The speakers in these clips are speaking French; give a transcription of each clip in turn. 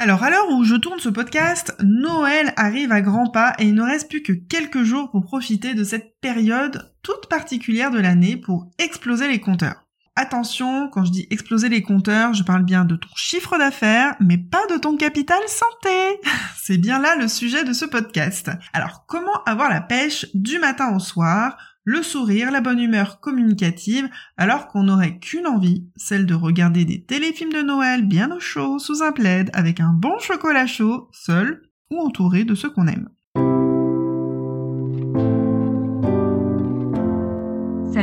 Alors à l'heure où je tourne ce podcast, Noël arrive à grands pas et il ne reste plus que quelques jours pour profiter de cette période toute particulière de l'année pour exploser les compteurs. Attention, quand je dis exploser les compteurs, je parle bien de ton chiffre d'affaires, mais pas de ton capital santé. C'est bien là le sujet de ce podcast. Alors comment avoir la pêche du matin au soir le sourire, la bonne humeur communicative, alors qu'on n'aurait qu'une envie, celle de regarder des téléfilms de Noël bien au chaud, sous un plaid, avec un bon chocolat chaud, seul ou entouré de ceux qu'on aime.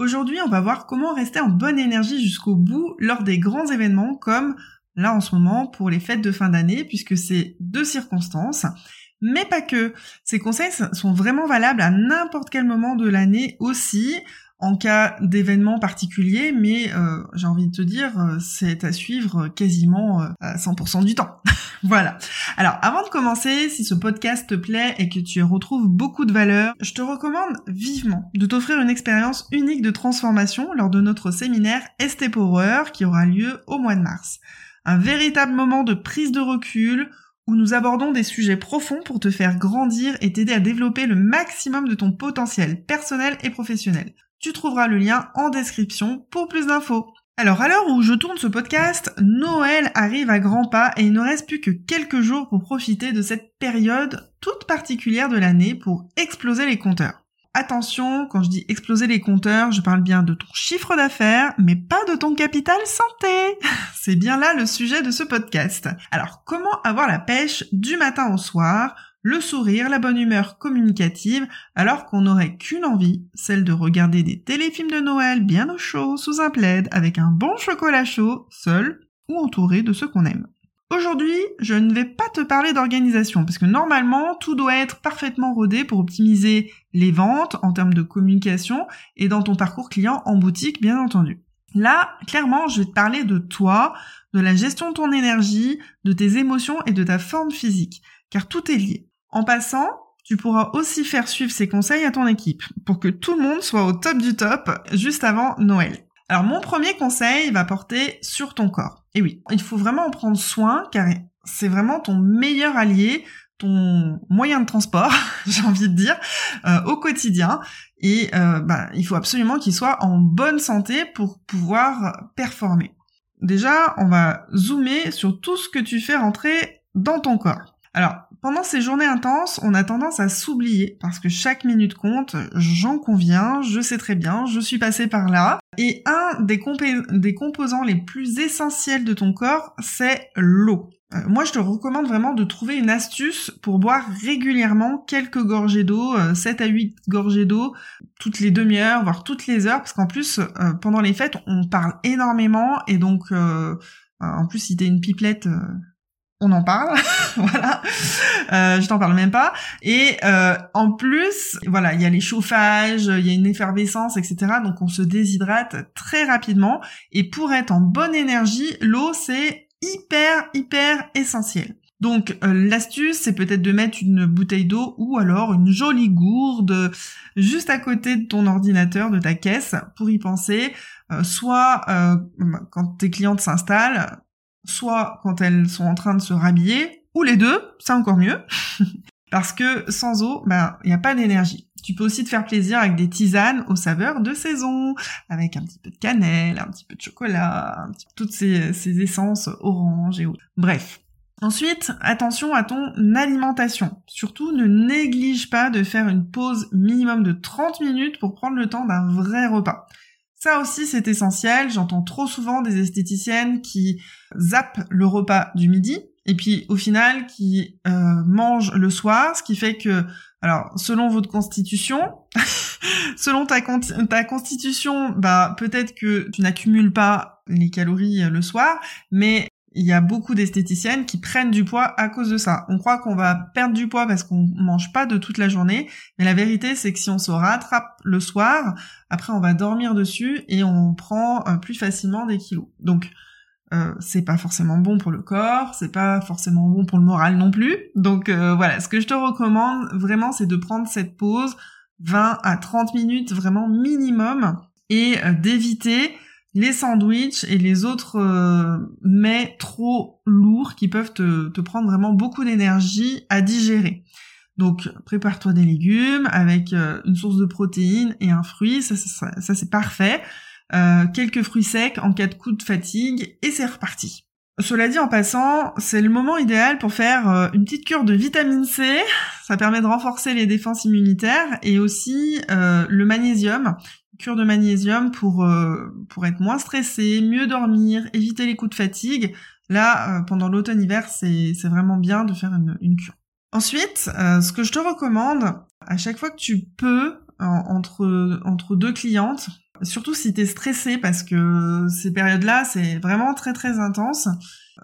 Aujourd'hui, on va voir comment rester en bonne énergie jusqu'au bout lors des grands événements comme là en ce moment pour les fêtes de fin d'année puisque c'est deux circonstances. Mais pas que. Ces conseils sont vraiment valables à n'importe quel moment de l'année aussi en cas d'événement particulier, mais euh, j'ai envie de te dire, euh, c'est à suivre quasiment euh, à 100% du temps. voilà. Alors, avant de commencer, si ce podcast te plaît et que tu retrouves beaucoup de valeur, je te recommande vivement de t'offrir une expérience unique de transformation lors de notre séminaire ST Power qui aura lieu au mois de mars. Un véritable moment de prise de recul, où nous abordons des sujets profonds pour te faire grandir et t'aider à développer le maximum de ton potentiel personnel et professionnel. Tu trouveras le lien en description pour plus d'infos. Alors à l'heure où je tourne ce podcast, Noël arrive à grands pas et il ne reste plus que quelques jours pour profiter de cette période toute particulière de l'année pour exploser les compteurs. Attention, quand je dis exploser les compteurs, je parle bien de ton chiffre d'affaires, mais pas de ton capital santé. C'est bien là le sujet de ce podcast. Alors, comment avoir la pêche du matin au soir le sourire, la bonne humeur communicative, alors qu'on n'aurait qu'une envie, celle de regarder des téléfilms de Noël bien au chaud, sous un plaid, avec un bon chocolat chaud, seul ou entouré de ceux qu'on aime. Aujourd'hui, je ne vais pas te parler d'organisation, parce que normalement, tout doit être parfaitement rodé pour optimiser les ventes en termes de communication et dans ton parcours client en boutique, bien entendu. Là, clairement, je vais te parler de toi, de la gestion de ton énergie, de tes émotions et de ta forme physique, car tout est lié. En passant, tu pourras aussi faire suivre ces conseils à ton équipe pour que tout le monde soit au top du top juste avant Noël. Alors mon premier conseil va porter sur ton corps. Et oui, il faut vraiment en prendre soin car c'est vraiment ton meilleur allié, ton moyen de transport, j'ai envie de dire, euh, au quotidien. Et euh, bah, il faut absolument qu'il soit en bonne santé pour pouvoir performer. Déjà, on va zoomer sur tout ce que tu fais rentrer dans ton corps. Alors, pendant ces journées intenses, on a tendance à s'oublier parce que chaque minute compte, j'en conviens, je sais très bien, je suis passée par là. Et un des, composants les plus essentiels de ton corps, c'est l'eau. Euh, moi, je te recommande vraiment de trouver une astuce pour boire régulièrement quelques gorgées d'eau, 7 euh, à 8 gorgées d'eau, toutes les demi-heures, voire toutes les heures, parce qu'en plus, euh, pendant les fêtes, on parle énormément, et donc, en plus, si t'es une pipelette on en parle, voilà. Euh, je t'en parle même pas. Et euh, en plus, voilà, il y a les chauffages, il y a une effervescence, etc. Donc on se déshydrate très rapidement. Et pour être en bonne énergie, l'eau c'est hyper hyper essentiel. Donc euh, l'astuce, c'est peut-être de mettre une bouteille d'eau ou alors une jolie gourde juste à côté de ton ordinateur, de ta caisse, pour y penser. soit quand tes clientes s'installent, soit quand elles sont en train de se rhabiller, ou les deux, c'est encore mieux. Parce que sans eau, ben, il n'y a pas d'énergie. Tu peux aussi te faire plaisir avec des tisanes aux saveurs de saison, avec un petit peu de cannelle, un petit peu de chocolat, toutes ces, ces essences orange et autres. Bref. Ensuite, attention à ton alimentation. Surtout, ne néglige pas de faire une pause minimum de 30 minutes pour prendre le temps d'un vrai repas. Ça aussi, c'est essentiel. J'entends trop souvent des esthéticiennes qui zappent le repas du midi et puis au final qui euh, mangent le soir, ce qui fait que, alors selon votre constitution, selon ta, ta constitution, bah peut-être que tu n'accumules pas les calories euh, le soir, mais il y a beaucoup d'esthéticiennes qui prennent du poids à cause de ça. On croit qu'on va perdre du poids parce qu'on mange pas de toute la journée, mais la vérité c'est que si on se rattrape le soir, après on va dormir dessus et on prend euh, plus facilement des kilos. Donc euh, c'est pas forcément bon pour le corps, c'est pas forcément bon pour le moral non plus. Donc euh, voilà, ce que je te recommande vraiment c'est de prendre cette pause 20 à 30 minutes vraiment minimum et d'éviter les sandwichs et les autres euh, mets trop lourds qui peuvent te, prendre vraiment beaucoup d'énergie à digérer. Donc prépare-toi des légumes avec euh, une source de protéines et un fruit, ça, ça, c'est parfait. Euh, quelques fruits secs en cas de coup de fatigue et c'est reparti. Cela dit en passant, c'est le moment idéal pour faire une petite cure de vitamine C. Ça permet de renforcer les défenses immunitaires et aussi le magnésium cure de magnésium pour euh, pour être moins stressé, mieux dormir, éviter les coups de fatigue. Là, euh, pendant l'automne-hiver, c'est vraiment bien de faire une, une cure. Ensuite, euh, ce que je te recommande, à chaque fois que tu peux, entre entre deux clientes, surtout si t'es stressé parce que ces périodes-là, c'est vraiment très très intense.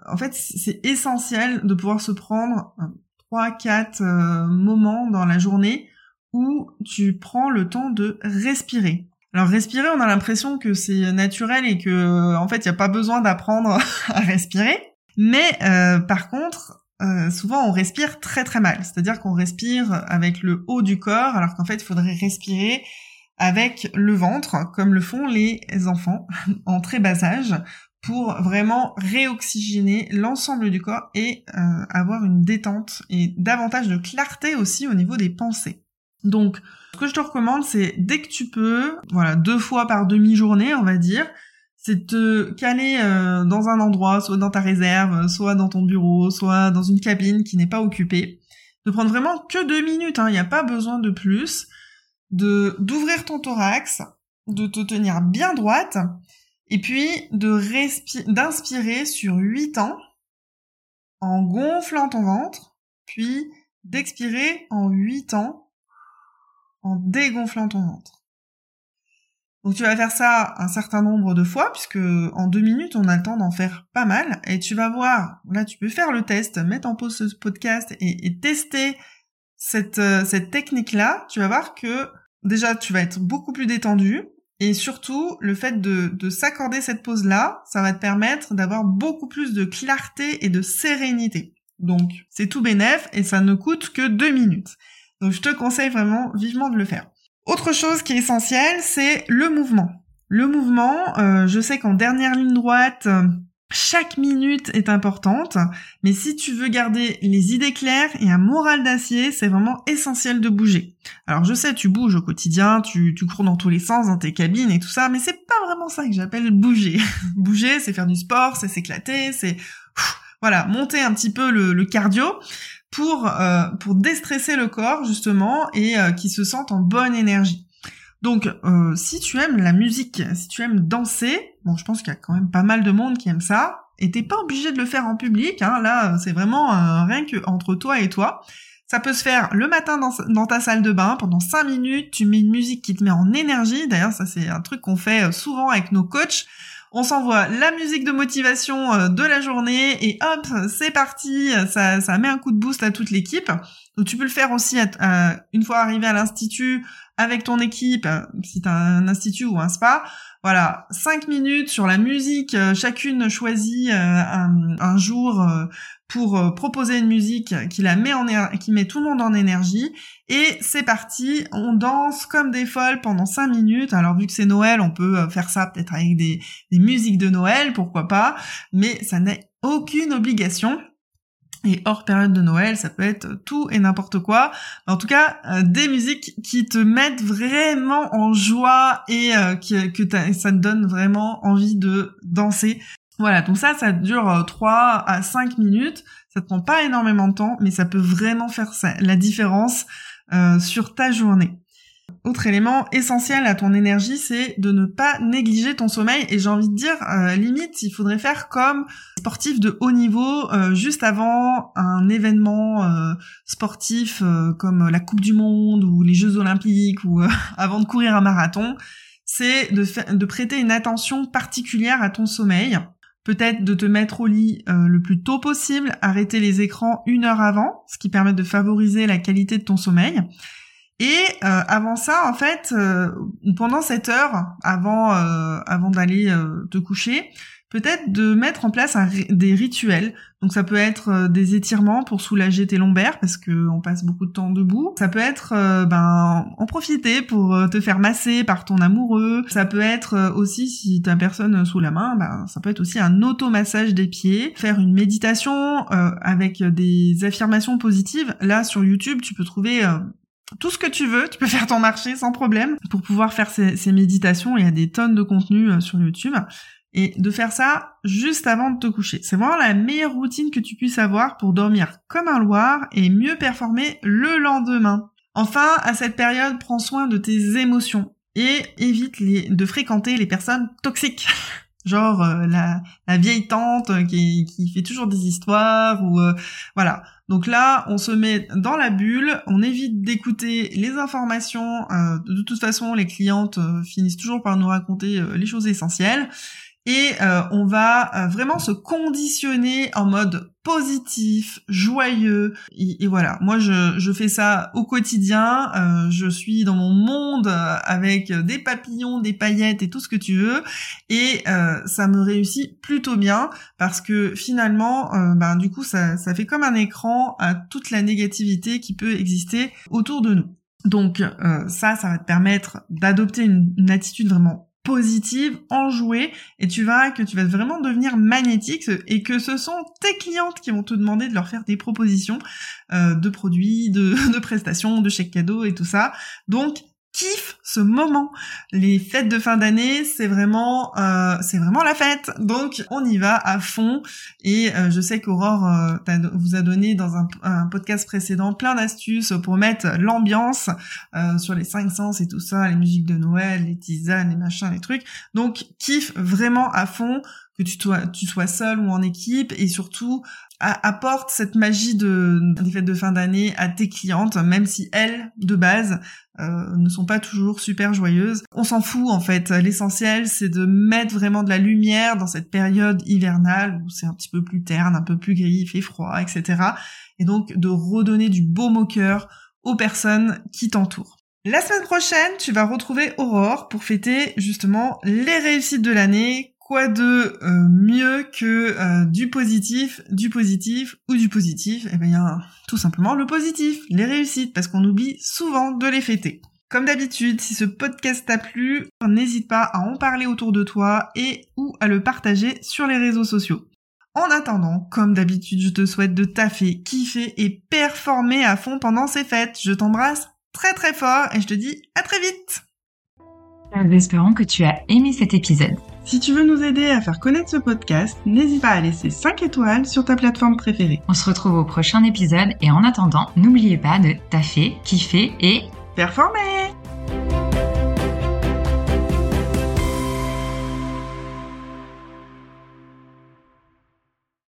En fait, c'est essentiel de pouvoir se prendre trois, quatre moments dans la journée où tu prends le temps de respirer. Alors respirer, on a l'impression que c'est naturel et que en fait, il n'y a pas besoin d'apprendre à respirer. Mais euh, par contre, euh, souvent on respire très très mal. C'est-à-dire qu'on respire avec le haut du corps, alors qu'en fait, il faudrait respirer avec le ventre, comme le font les enfants en très bas âge, pour vraiment réoxygéner l'ensemble du corps et euh, avoir une détente et davantage de clarté aussi au niveau des pensées. Donc, ce que je te recommande, c'est dès que tu peux, voilà, deux fois par demi-journée, on va dire, c'est te caler euh, dans un endroit, soit dans ta réserve, soit dans ton bureau, soit dans une cabine qui n'est pas occupée, de prendre vraiment que deux minutes, hein, il n'y a pas besoin de plus, d'ouvrir ton thorax, de te tenir bien droite, et puis de d'inspirer sur huit temps en gonflant ton ventre, puis d'expirer en huit temps en dégonflant ton ventre. Donc tu vas faire ça un certain nombre de fois, puisque en deux minutes, on a le temps d'en faire pas mal. Et tu vas voir, là tu peux faire le test, mettre en pause ce podcast et, tester cette, euh, cette technique-là. Tu vas voir que déjà tu vas être beaucoup plus détendu. Et surtout, le fait de, de s'accorder cette pause-là, ça va te permettre d'avoir beaucoup plus de clarté et de sérénité. Donc, c'est tout bénef et ça ne coûte que deux minutes. Donc je te conseille vraiment vivement de le faire. Autre chose qui est essentielle, c'est le mouvement. Le mouvement, euh, je sais qu'en dernière ligne droite, chaque minute est importante, mais si tu veux garder les idées claires et un moral d'acier, c'est vraiment essentiel de bouger. Alors je sais, tu bouges au quotidien, tu, cours dans tous les sens dans tes cabines et tout ça, mais c'est pas vraiment ça que j'appelle bouger. bouger, c'est faire du sport, c'est s'éclater, c'est voilà, monter un petit peu le cardio pour euh, pour déstresser le corps justement et euh, qui se sentent en bonne énergie. Donc euh, si tu aimes la musique, si tu aimes danser, bon je pense qu'il y a quand même pas mal de monde qui aime ça, et t'es pas obligé de le faire en public, hein, là c'est vraiment rien que entre toi et toi. Ça peut se faire le matin dans, dans, ta salle de bain, pendant 5 minutes, tu mets une musique qui te met en énergie, d'ailleurs ça c'est un truc qu'on fait souvent avec nos coachs, on s'envoie la musique de motivation euh, de la journée et hop, c'est parti, ça, ça met un coup de boost à toute l'équipe. Donc tu peux le faire aussi une fois arrivé à l'institut avec ton équipe, si tu as un institut ou un spa. Voilà, cinq minutes sur la musique, euh, chacune choisit euh, un, jour pour euh, proposer une musique qui la met en qui met tout le monde en énergie et c'est parti, on danse comme des folles pendant cinq minutes. Alors vu que c'est Noël, on peut euh, faire ça peut-être avec des, musiques de Noël, pourquoi pas, mais ça n'est aucune obligation. Et hors période de Noël, ça peut être tout et n'importe quoi. En tout cas, euh, des musiques qui te mettent vraiment en joie et que ça te donne vraiment envie de danser. Voilà, donc ça, ça dure 3 euh, à 5 minutes. Ça te prend pas énormément de temps, mais ça peut vraiment faire la différence euh, sur ta journée. Autre élément essentiel à ton énergie, c'est de ne pas négliger ton sommeil. Et j'ai envie de dire, euh, limite, il faudrait faire comme sportif de haut niveau juste avant un événement sportif comme la Coupe du Monde ou les Jeux Olympiques ou avant de courir un marathon. C'est de prêter une attention particulière à ton sommeil peut-être de te mettre au lit euh, le plus tôt possible, arrêter les écrans une heure avant, ce qui permet de favoriser la qualité de ton sommeil. Et euh, avant ça, en fait, euh, pendant cette heure, avant, avant d'aller te coucher, peut-être de mettre en place des rituels. Donc ça peut être euh, des étirements pour soulager tes lombaires parce que on passe beaucoup de temps debout. Ça peut être euh, ben en profiter pour euh, te faire masser par ton amoureux. Ça peut être aussi si t'as personne sous la main, ben ça peut être aussi un automassage des pieds, faire une méditation avec des affirmations positives. Là sur YouTube, tu peux trouver tout ce que tu veux, tu peux faire ton marché sans problème pour pouvoir faire ces, ces méditations. Il y a des tonnes de contenu sur YouTube et de faire ça juste avant de te coucher. C'est vraiment la meilleure routine que tu puisses avoir pour dormir comme un loir et mieux performer le lendemain. Enfin, à cette période, prends soin de tes émotions et évite de fréquenter les personnes toxiques. Genre euh, la, la, vieille tante qui, qui, fait toujours des histoires ou euh, voilà. Donc là, on se met dans la bulle, on évite d'écouter les informations. Euh, de toute façon, les clientes finissent toujours par nous raconter les choses essentielles et euh, on va euh, vraiment se conditionner en mode positif, joyeux et, voilà. Moi je, je, fais ça au quotidien. Euh, je suis dans mon monde avec des papillons, des paillettes et tout ce que tu veux et ça me réussit plutôt bien parce que finalement, ben du coup ça, ça fait comme un écran à toute la négativité qui peut exister autour de nous. Donc ça, ça va te permettre d'adopter une, une attitude vraiment positive, enjouée, et tu vas que tu vas vraiment devenir magnétique et que ce sont tes clientes qui vont te demander de leur faire des propositions euh, de produits, de, de prestations, de chèques cadeaux et tout ça. Donc kiffe ce moment. Les fêtes de fin d'année, c'est vraiment, euh, c'est vraiment la fête. Donc on y va à fond. Et euh, je sais qu'Aurore euh, vous a donné dans un, podcast précédent plein d'astuces pour mettre l'ambiance euh, sur les cinq sens et tout ça, les musiques de Noël, les tisanes, les machins, les trucs. Donc kiffe vraiment à fond que tu sois, tu sois seul ou en équipe et surtout apporte cette magie de, des fêtes de fin d'année à tes clientes, même si elles, de base, euh, ne sont pas toujours super joyeuses. On s'en fout en fait. L'essentiel, c'est de mettre vraiment de la lumière dans cette période hivernale où c'est un petit peu plus terne, un peu plus gris, il fait froid, etc. Et donc de redonner du baume au cœur aux personnes qui t'entourent. La semaine prochaine, tu vas retrouver Aurore pour fêter justement les réussites de l'année, quoi de euh, mieux que euh, du positif, du positif ou du positif? Eh bien, tout simplement le positif, les réussites, parce qu'on oublie souvent de les fêter. Comme d'habitude, si ce podcast t'a plu, n'hésite pas à en parler autour de toi et ou à le partager sur les réseaux sociaux. En attendant, comme d'habitude, je te souhaite de taffer, kiffer et performer à fond pendant ces fêtes. Je t'embrasse très très fort et je te dis à très vite. Espérons que tu as aimé cet épisode. Si tu veux nous aider à faire connaître ce podcast, n'hésite pas à laisser 5 étoiles sur ta plateforme préférée. On se retrouve au prochain épisode et en attendant, n'oubliez pas de taffer, kiffer et performer